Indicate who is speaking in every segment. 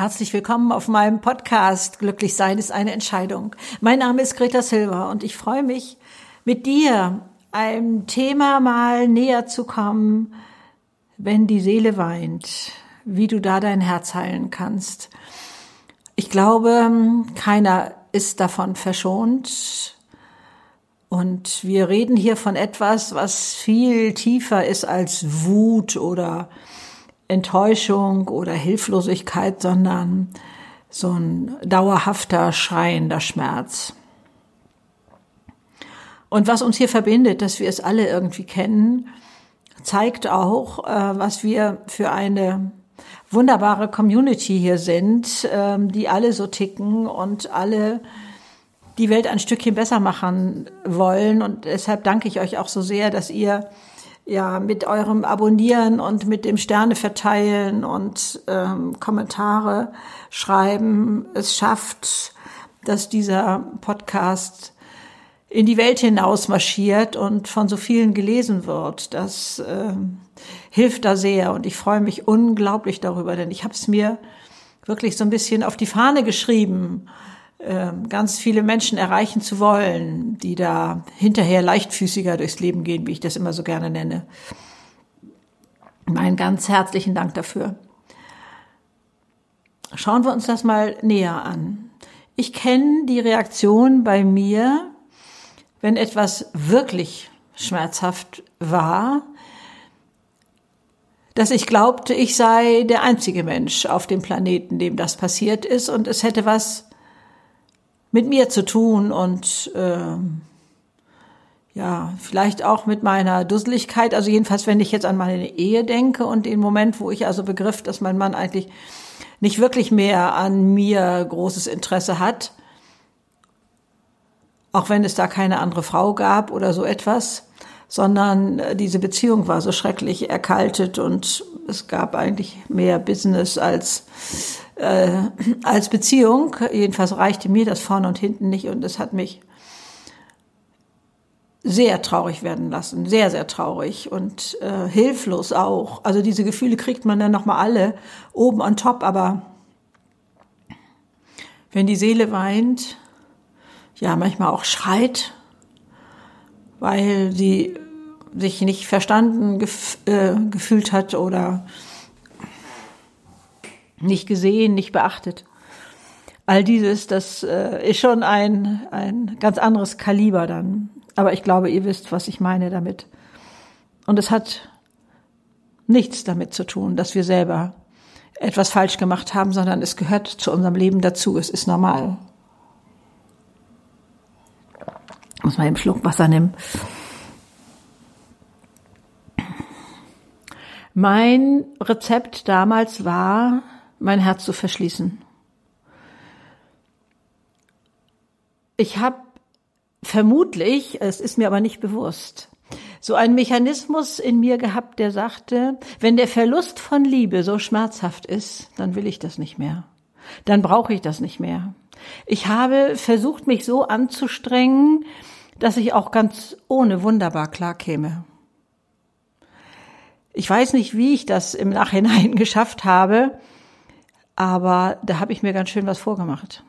Speaker 1: Herzlich willkommen auf meinem Podcast Glücklich sein ist eine Entscheidung. Mein Name ist Greta Silva und ich freue mich, mit dir einem Thema mal näher zu kommen, wenn die Seele weint, wie du da dein Herz heilen kannst. Ich glaube, keiner ist davon verschont. Und wir reden hier von etwas, was viel tiefer ist als Wut oder Enttäuschung oder Hilflosigkeit, sondern so ein dauerhafter, schreiender Schmerz. Und was uns hier verbindet, dass wir es alle irgendwie kennen, zeigt auch, äh, was wir für eine wunderbare Community hier sind, ähm, die alle so ticken und alle die Welt ein Stückchen besser machen wollen. Und deshalb danke ich euch auch so sehr, dass ihr ja mit eurem Abonnieren und mit dem Sterne verteilen und ähm, Kommentare schreiben es schafft, dass dieser Podcast in die Welt hinaus marschiert und von so vielen gelesen wird. Das äh, hilft da sehr und ich freue mich unglaublich darüber, denn ich habe es mir wirklich so ein bisschen auf die Fahne geschrieben, ganz viele Menschen erreichen zu wollen, die da hinterher leichtfüßiger durchs Leben gehen, wie ich das immer so gerne nenne. Meinen ganz herzlichen Dank dafür. Schauen wir uns das mal näher an. Ich kenne die Reaktion bei mir, wenn etwas wirklich schmerzhaft war, dass ich glaubte, ich sei der einzige Mensch auf dem Planeten, dem das passiert ist und es hätte was mit mir zu tun und äh, ja, vielleicht auch mit meiner Dusseligkeit. Also jedenfalls, wenn ich jetzt an meine Ehe denke und den Moment, wo ich also begriff, dass mein Mann eigentlich nicht wirklich mehr an mir großes Interesse hat, auch wenn es da keine andere Frau gab oder so etwas, sondern äh, diese Beziehung war so schrecklich erkaltet und es gab eigentlich mehr Business als äh, als Beziehung. Jedenfalls reichte mir das vorne und hinten nicht und es hat mich sehr traurig werden lassen, sehr, sehr traurig und äh, hilflos auch. Also diese Gefühle kriegt man dann nochmal alle oben on top, aber wenn die Seele weint, ja manchmal auch schreit, weil sie sich nicht verstanden gef äh, gefühlt hat oder nicht gesehen, nicht beachtet. All dieses, das äh, ist schon ein, ein ganz anderes Kaliber dann. Aber ich glaube, ihr wisst, was ich meine damit. Und es hat nichts damit zu tun, dass wir selber etwas falsch gemacht haben, sondern es gehört zu unserem Leben dazu. Es ist normal. Muss man eben Schluck Wasser nehmen. Mein Rezept damals war, mein Herz zu verschließen. Ich habe vermutlich, es ist mir aber nicht bewusst, so einen Mechanismus in mir gehabt, der sagte, wenn der Verlust von Liebe so schmerzhaft ist, dann will ich das nicht mehr. Dann brauche ich das nicht mehr. Ich habe versucht, mich so anzustrengen, dass ich auch ganz ohne wunderbar klarkäme. Ich weiß nicht, wie ich das im Nachhinein geschafft habe, aber da habe ich mir ganz schön was vorgemacht.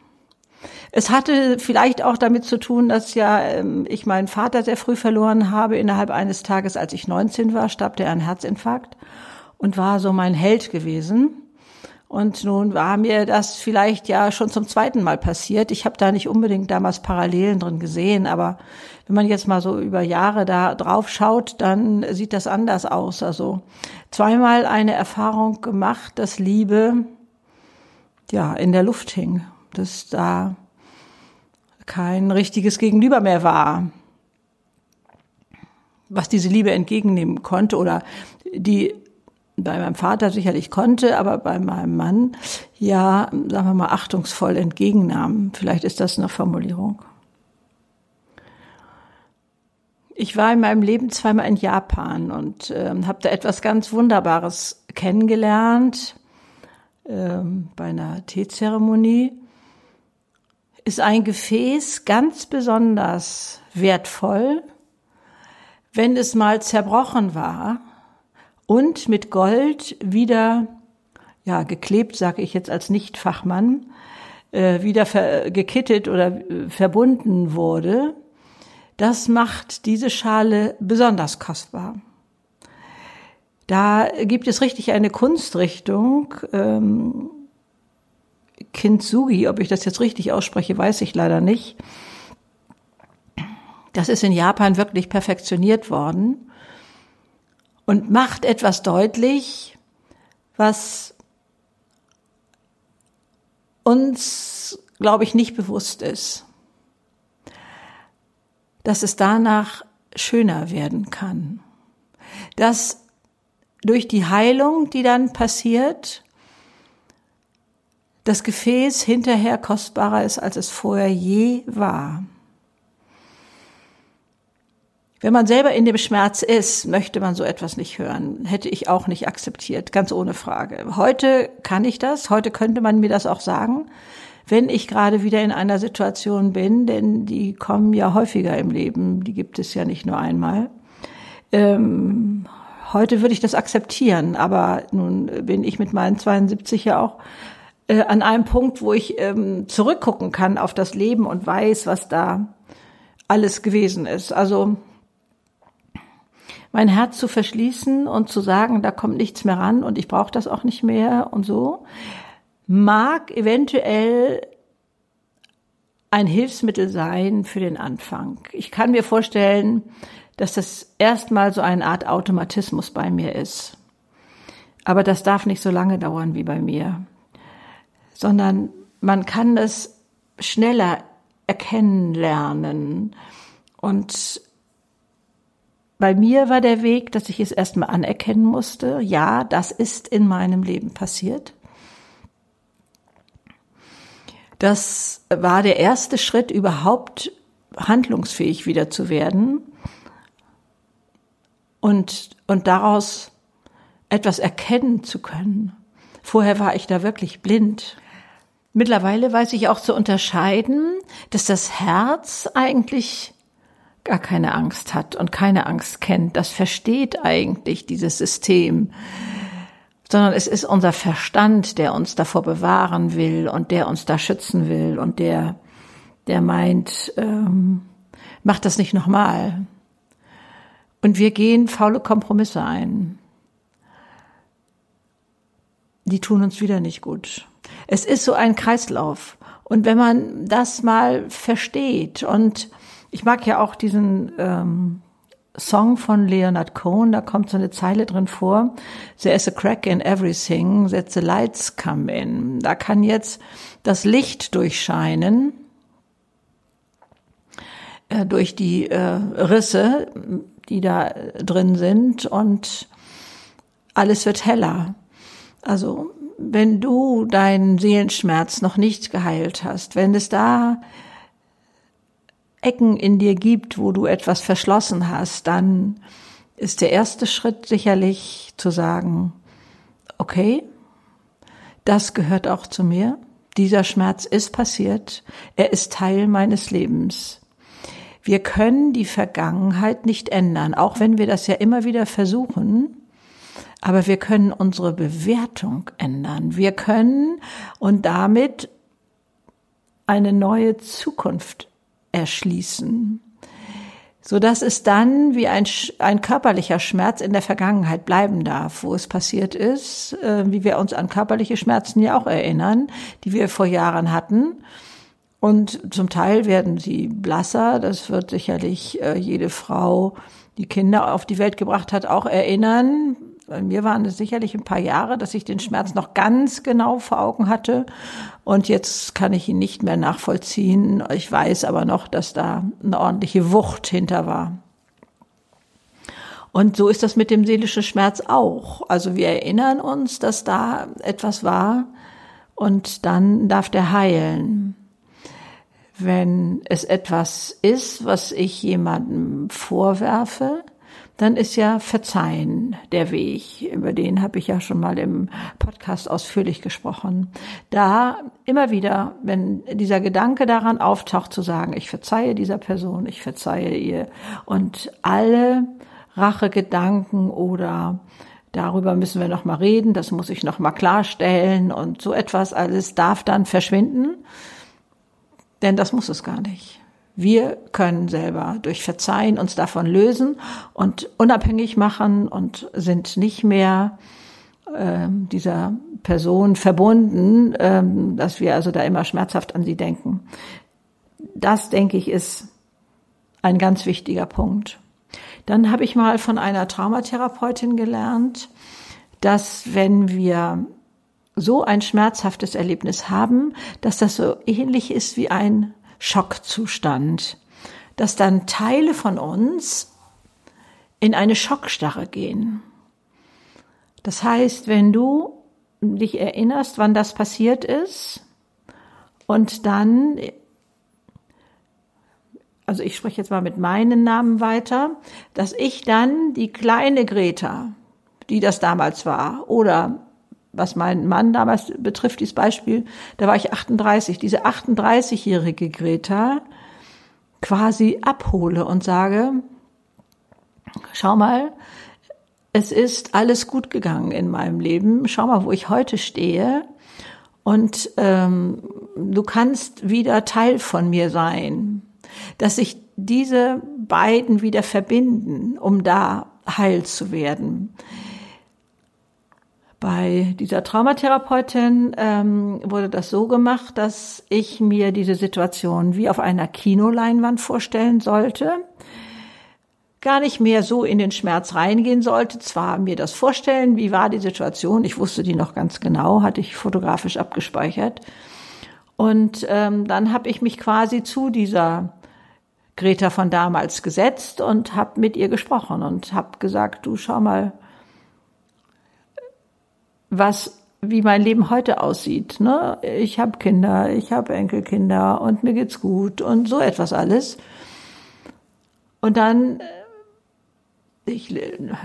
Speaker 1: Es hatte vielleicht auch damit zu tun, dass ja ähm, ich meinen Vater sehr früh verloren habe. Innerhalb eines Tages, als ich 19 war, starb der an Herzinfarkt und war so mein Held gewesen. Und nun war mir das vielleicht ja schon zum zweiten Mal passiert. Ich habe da nicht unbedingt damals Parallelen drin gesehen, aber wenn man jetzt mal so über Jahre da drauf schaut, dann sieht das anders aus. Also zweimal eine Erfahrung gemacht, dass Liebe ja, in der Luft hing, dass da kein richtiges Gegenüber mehr war, was diese Liebe entgegennehmen konnte oder die bei meinem Vater sicherlich konnte, aber bei meinem Mann ja, sagen wir mal, achtungsvoll entgegennahm. Vielleicht ist das eine Formulierung. Ich war in meinem Leben zweimal in Japan und äh, habe da etwas ganz Wunderbares kennengelernt ähm, bei einer Teezeremonie, ist ein Gefäß ganz besonders wertvoll, wenn es mal zerbrochen war und mit Gold wieder ja, geklebt, sage ich jetzt als Nichtfachmann, äh, wieder gekittet oder äh, verbunden wurde, das macht diese Schale besonders kostbar. Da gibt es richtig eine Kunstrichtung, ähm, Kintsugi, ob ich das jetzt richtig ausspreche, weiß ich leider nicht. Das ist in Japan wirklich perfektioniert worden und macht etwas deutlich, was uns, glaube ich, nicht bewusst ist, dass es danach schöner werden kann, dass durch die Heilung, die dann passiert, das Gefäß hinterher kostbarer ist, als es vorher je war. Wenn man selber in dem Schmerz ist, möchte man so etwas nicht hören. Hätte ich auch nicht akzeptiert, ganz ohne Frage. Heute kann ich das, heute könnte man mir das auch sagen, wenn ich gerade wieder in einer Situation bin, denn die kommen ja häufiger im Leben, die gibt es ja nicht nur einmal. Ähm, heute würde ich das akzeptieren, aber nun bin ich mit meinen 72 ja auch äh, an einem Punkt, wo ich ähm, zurückgucken kann auf das Leben und weiß, was da alles gewesen ist. Also mein Herz zu verschließen und zu sagen, da kommt nichts mehr ran und ich brauche das auch nicht mehr und so, mag eventuell ein Hilfsmittel sein für den Anfang. Ich kann mir vorstellen, dass das erstmal so eine Art Automatismus bei mir ist. Aber das darf nicht so lange dauern wie bei mir, sondern man kann das schneller erkennen lernen und bei mir war der Weg, dass ich es erstmal anerkennen musste. Ja, das ist in meinem Leben passiert. Das war der erste Schritt, überhaupt handlungsfähig wieder zu werden und, und daraus etwas erkennen zu können. Vorher war ich da wirklich blind. Mittlerweile weiß ich auch zu unterscheiden, dass das Herz eigentlich gar keine Angst hat und keine Angst kennt, das versteht eigentlich dieses System, sondern es ist unser Verstand, der uns davor bewahren will und der uns da schützen will und der, der meint, ähm, macht das nicht nochmal. Und wir gehen faule Kompromisse ein. Die tun uns wieder nicht gut. Es ist so ein Kreislauf. Und wenn man das mal versteht und ich mag ja auch diesen ähm, Song von Leonard Cohen, da kommt so eine Zeile drin vor. There is a crack in everything that the lights come in. Da kann jetzt das Licht durchscheinen äh, durch die äh, Risse, die da drin sind und alles wird heller. Also wenn du deinen Seelenschmerz noch nicht geheilt hast, wenn es da Ecken in dir gibt, wo du etwas verschlossen hast, dann ist der erste Schritt sicherlich zu sagen, okay, das gehört auch zu mir. Dieser Schmerz ist passiert. Er ist Teil meines Lebens. Wir können die Vergangenheit nicht ändern, auch wenn wir das ja immer wieder versuchen. Aber wir können unsere Bewertung ändern. Wir können und damit eine neue Zukunft erschließen, so dass es dann wie ein, ein körperlicher Schmerz in der Vergangenheit bleiben darf, wo es passiert ist, äh, wie wir uns an körperliche Schmerzen ja auch erinnern, die wir vor Jahren hatten. Und zum Teil werden sie blasser. Das wird sicherlich äh, jede Frau, die Kinder auf die Welt gebracht hat, auch erinnern. Bei mir waren es sicherlich ein paar Jahre, dass ich den Schmerz noch ganz genau vor Augen hatte. Und jetzt kann ich ihn nicht mehr nachvollziehen. Ich weiß aber noch, dass da eine ordentliche Wucht hinter war. Und so ist das mit dem seelischen Schmerz auch. Also wir erinnern uns, dass da etwas war und dann darf der heilen. Wenn es etwas ist, was ich jemandem vorwerfe, dann ist ja Verzeihen der Weg. Über den habe ich ja schon mal im Podcast ausführlich gesprochen. Da immer wieder, wenn dieser Gedanke daran auftaucht, zu sagen, ich verzeihe dieser Person, ich verzeihe ihr und alle Rachegedanken oder darüber müssen wir noch mal reden, das muss ich noch mal klarstellen und so etwas alles darf dann verschwinden, denn das muss es gar nicht. Wir können selber durch Verzeihen uns davon lösen und unabhängig machen und sind nicht mehr äh, dieser Person verbunden, äh, dass wir also da immer schmerzhaft an sie denken. Das, denke ich, ist ein ganz wichtiger Punkt. Dann habe ich mal von einer Traumatherapeutin gelernt, dass wenn wir so ein schmerzhaftes Erlebnis haben, dass das so ähnlich ist wie ein Schockzustand, dass dann Teile von uns in eine Schockstarre gehen. Das heißt, wenn du dich erinnerst, wann das passiert ist und dann, also ich spreche jetzt mal mit meinen Namen weiter, dass ich dann die kleine Greta, die das damals war, oder was mein Mann damals betrifft, dieses Beispiel, da war ich 38, diese 38-jährige Greta quasi abhole und sage, schau mal, es ist alles gut gegangen in meinem Leben. Schau mal, wo ich heute stehe. Und ähm, du kannst wieder Teil von mir sein. Dass sich diese beiden wieder verbinden, um da heil zu werden. Bei dieser Traumatherapeutin ähm, wurde das so gemacht, dass ich mir diese Situation wie auf einer Kinoleinwand vorstellen sollte. Gar nicht mehr so in den Schmerz reingehen sollte, zwar mir das vorstellen, wie war die Situation, ich wusste die noch ganz genau, hatte ich fotografisch abgespeichert. Und ähm, dann habe ich mich quasi zu dieser Greta von damals gesetzt und habe mit ihr gesprochen und habe gesagt, du schau mal, was wie mein Leben heute aussieht. Ne? Ich habe Kinder, ich habe Enkelkinder und mir geht's gut und so etwas alles. Und dann, äh, ich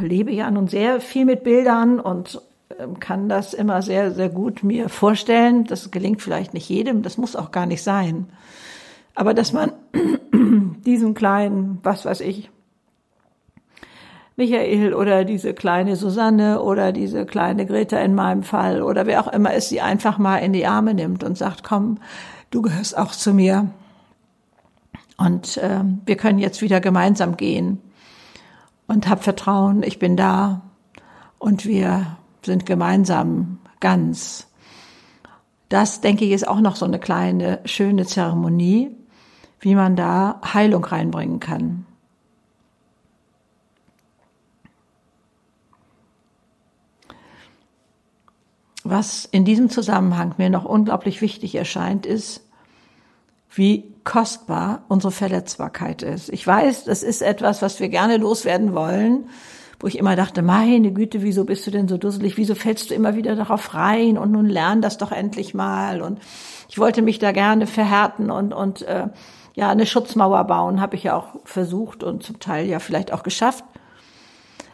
Speaker 1: lebe ja nun sehr viel mit Bildern und ähm, kann das immer sehr, sehr gut mir vorstellen. Das gelingt vielleicht nicht jedem, das muss auch gar nicht sein. Aber dass man diesen kleinen, was weiß ich, Michael oder diese kleine Susanne oder diese kleine Greta in meinem Fall oder wer auch immer es sie einfach mal in die Arme nimmt und sagt, komm, du gehörst auch zu mir. Und äh, wir können jetzt wieder gemeinsam gehen. Und hab Vertrauen, ich bin da und wir sind gemeinsam ganz. Das, denke ich, ist auch noch so eine kleine, schöne Zeremonie, wie man da Heilung reinbringen kann. Was in diesem Zusammenhang mir noch unglaublich wichtig erscheint, ist, wie kostbar unsere Verletzbarkeit ist. Ich weiß, das ist etwas, was wir gerne loswerden wollen, wo ich immer dachte, meine Güte, wieso bist du denn so dusselig? Wieso fällst du immer wieder darauf rein? Und nun lern das doch endlich mal. Und ich wollte mich da gerne verhärten und, und äh, ja, eine Schutzmauer bauen, habe ich ja auch versucht und zum Teil ja vielleicht auch geschafft.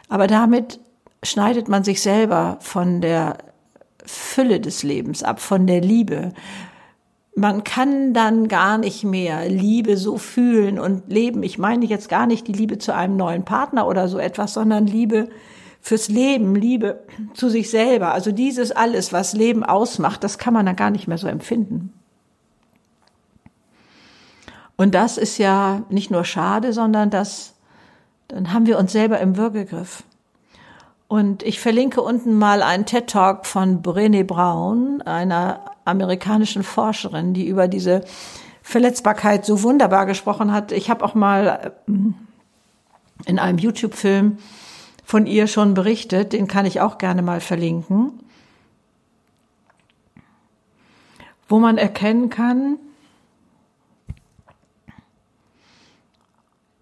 Speaker 1: Aber damit schneidet man sich selber von der Fülle des Lebens ab, von der Liebe. Man kann dann gar nicht mehr Liebe so fühlen und leben. Ich meine jetzt gar nicht die Liebe zu einem neuen Partner oder so etwas, sondern Liebe fürs Leben, Liebe zu sich selber. Also dieses alles, was Leben ausmacht, das kann man dann gar nicht mehr so empfinden. Und das ist ja nicht nur schade, sondern das, dann haben wir uns selber im Würgegriff. Und ich verlinke unten mal einen TED Talk von Brené Brown, einer amerikanischen Forscherin, die über diese Verletzbarkeit so wunderbar gesprochen hat. Ich habe auch mal äh, in einem YouTube-Film von ihr schon berichtet, den kann ich auch gerne mal verlinken, wo man erkennen kann,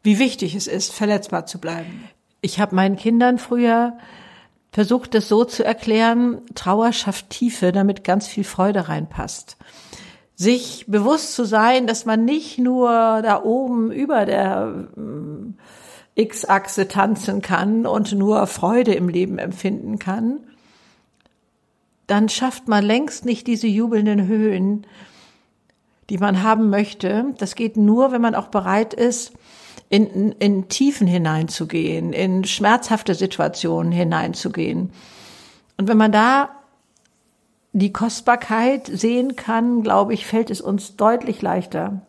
Speaker 1: wie wichtig es ist, verletzbar zu bleiben. Ich habe meinen Kindern früher versucht es so zu erklären, Trauer schafft Tiefe, damit ganz viel Freude reinpasst. Sich bewusst zu sein, dass man nicht nur da oben über der äh, X-Achse tanzen kann und nur Freude im Leben empfinden kann, dann schafft man längst nicht diese jubelnden Höhen, die man haben möchte. Das geht nur, wenn man auch bereit ist, in, in Tiefen hineinzugehen, in schmerzhafte Situationen hineinzugehen. Und wenn man da die Kostbarkeit sehen kann, glaube ich, fällt es uns deutlich leichter.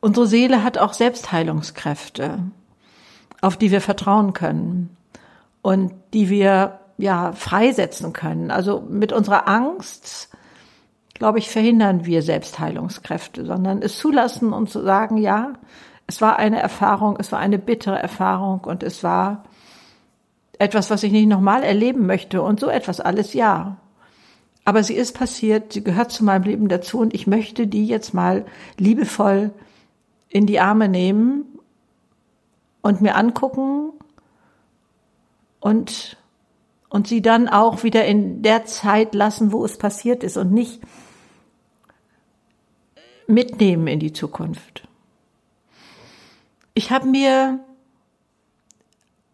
Speaker 1: Unsere Seele hat auch Selbstheilungskräfte, auf die wir vertrauen können und die wir ja freisetzen können. Also mit unserer Angst, glaube ich, verhindern wir Selbstheilungskräfte, sondern es zulassen und zu sagen, ja, es war eine Erfahrung, es war eine bittere Erfahrung und es war etwas, was ich nicht nochmal erleben möchte und so etwas alles, ja. Aber sie ist passiert, sie gehört zu meinem Leben dazu und ich möchte die jetzt mal liebevoll in die Arme nehmen und mir angucken und, und sie dann auch wieder in der Zeit lassen, wo es passiert ist und nicht mitnehmen in die Zukunft. Ich habe mir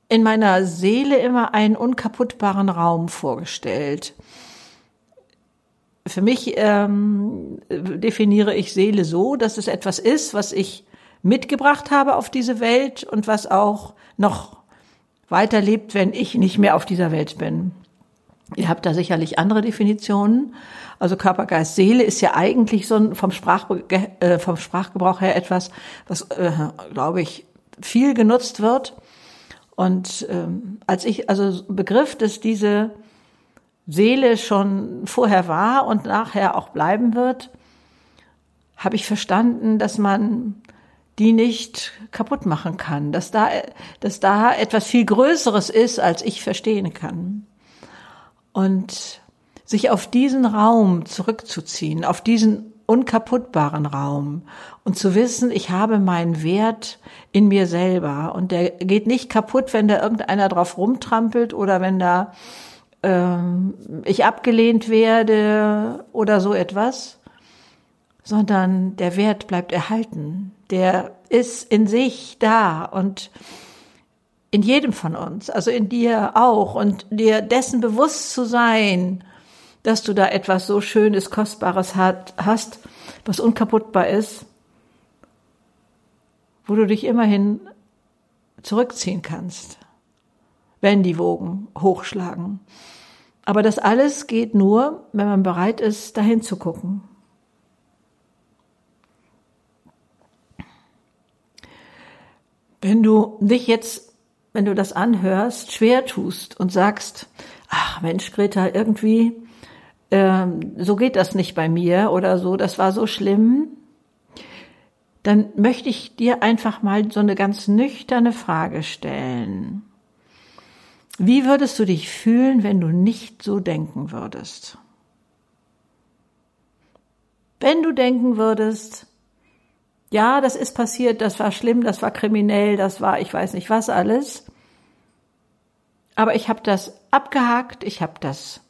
Speaker 1: in meiner Seele immer einen unkaputtbaren Raum vorgestellt. Für mich ähm, definiere ich Seele so, dass es etwas ist, was ich mitgebracht habe auf diese Welt und was auch noch weiterlebt, wenn ich nicht mehr auf dieser Welt bin. Ihr habt da sicherlich andere Definitionen. Also Körper, Geist, Seele ist ja eigentlich so ein, vom, Sprachbe äh, vom Sprachgebrauch her etwas, was, äh, glaube ich, viel genutzt wird. Und ähm, als ich also begriff, dass diese Seele schon vorher war und nachher auch bleiben wird, habe ich verstanden, dass man die nicht kaputt machen kann, dass da, dass da etwas viel Größeres ist, als ich verstehen kann. Und sich auf diesen Raum zurückzuziehen, auf diesen unkaputtbaren Raum und zu wissen, ich habe meinen Wert in mir selber und der geht nicht kaputt, wenn da irgendeiner drauf rumtrampelt oder wenn da ähm, ich abgelehnt werde oder so etwas, sondern der Wert bleibt erhalten. Der ist in sich da und in jedem von uns, also in dir auch und dir dessen bewusst zu sein, dass du da etwas so Schönes, Kostbares hat, hast, was unkaputtbar ist, wo du dich immerhin zurückziehen kannst, wenn die Wogen hochschlagen. Aber das alles geht nur, wenn man bereit ist, dahin zu gucken. Wenn du dich jetzt, wenn du das anhörst, schwer tust und sagst, ach Mensch, Greta, irgendwie ähm, so geht das nicht bei mir oder so, das war so schlimm, dann möchte ich dir einfach mal so eine ganz nüchterne Frage stellen. Wie würdest du dich fühlen, wenn du nicht so denken würdest? Wenn du denken würdest, ja, das ist passiert, das war schlimm, das war kriminell, das war ich weiß nicht was alles, aber ich habe das abgehakt, ich habe das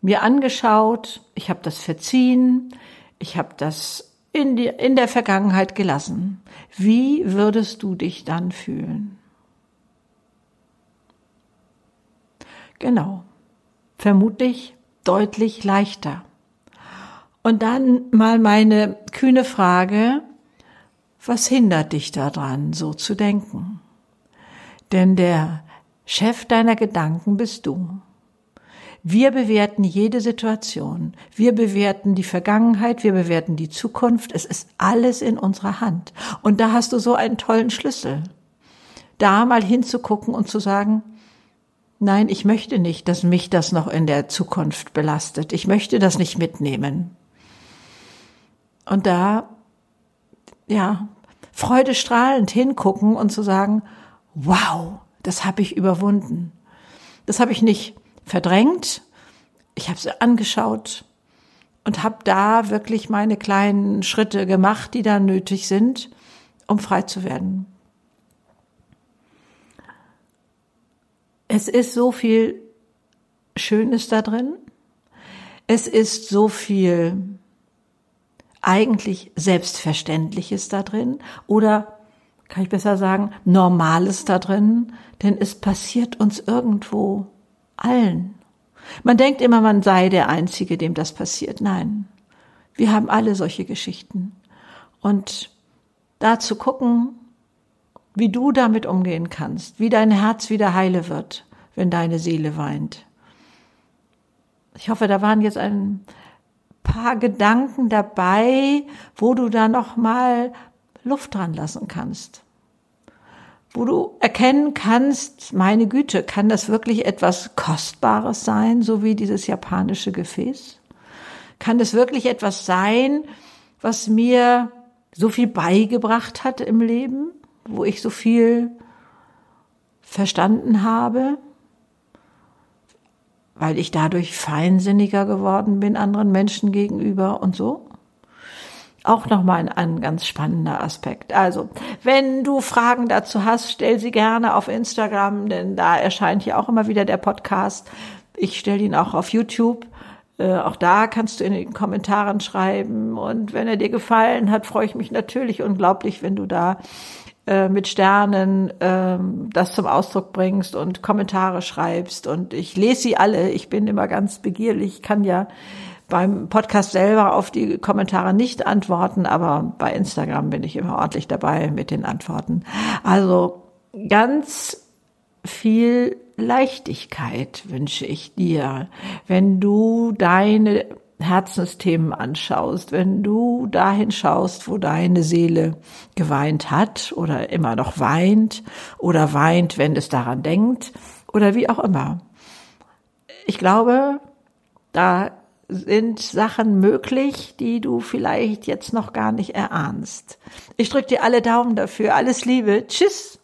Speaker 1: mir angeschaut, ich habe das verziehen, ich habe das in, die, in der Vergangenheit gelassen. Wie würdest du dich dann fühlen? Genau, vermutlich deutlich leichter. Und dann mal meine kühne Frage, was hindert dich daran, so zu denken? Denn der Chef deiner Gedanken bist du. Wir bewerten jede Situation. Wir bewerten die Vergangenheit. Wir bewerten die Zukunft. Es ist alles in unserer Hand. Und da hast du so einen tollen Schlüssel. Da mal hinzugucken und zu sagen, nein, ich möchte nicht, dass mich das noch in der Zukunft belastet. Ich möchte das nicht mitnehmen. Und da, ja, freudestrahlend hingucken und zu sagen, wow, das habe ich überwunden. Das habe ich nicht verdrängt. Ich habe sie angeschaut und habe da wirklich meine kleinen Schritte gemacht, die da nötig sind, um frei zu werden. Es ist so viel Schönes da drin. Es ist so viel eigentlich Selbstverständliches da drin oder kann ich besser sagen, Normales da drin, denn es passiert uns irgendwo allen. Man denkt immer, man sei der Einzige, dem das passiert. Nein, wir haben alle solche Geschichten. Und da zu gucken, wie du damit umgehen kannst, wie dein Herz wieder heile wird, wenn deine Seele weint. Ich hoffe, da waren jetzt ein paar Gedanken dabei, wo du da noch mal Luft dran lassen kannst. Wo du erkennen kannst, meine Güte, kann das wirklich etwas Kostbares sein, so wie dieses japanische Gefäß? Kann das wirklich etwas sein, was mir so viel beigebracht hat im Leben, wo ich so viel verstanden habe, weil ich dadurch feinsinniger geworden bin anderen Menschen gegenüber und so. Auch nochmal ein, ein ganz spannender Aspekt. Also, wenn du Fragen dazu hast, stell sie gerne auf Instagram, denn da erscheint hier auch immer wieder der Podcast. Ich stelle ihn auch auf YouTube. Äh, auch da kannst du in den Kommentaren schreiben. Und wenn er dir gefallen hat, freue ich mich natürlich unglaublich, wenn du da äh, mit Sternen ähm, das zum Ausdruck bringst und Kommentare schreibst. Und ich lese sie alle. Ich bin immer ganz begierig. Ich kann ja beim Podcast selber auf die Kommentare nicht antworten, aber bei Instagram bin ich immer ordentlich dabei mit den Antworten. Also ganz viel Leichtigkeit wünsche ich dir, wenn du deine Herzensthemen anschaust, wenn du dahin schaust, wo deine Seele geweint hat oder immer noch weint oder weint, wenn es daran denkt oder wie auch immer. Ich glaube, da sind Sachen möglich, die du vielleicht jetzt noch gar nicht erahnst. Ich drücke dir alle Daumen dafür. Alles Liebe. Tschüss.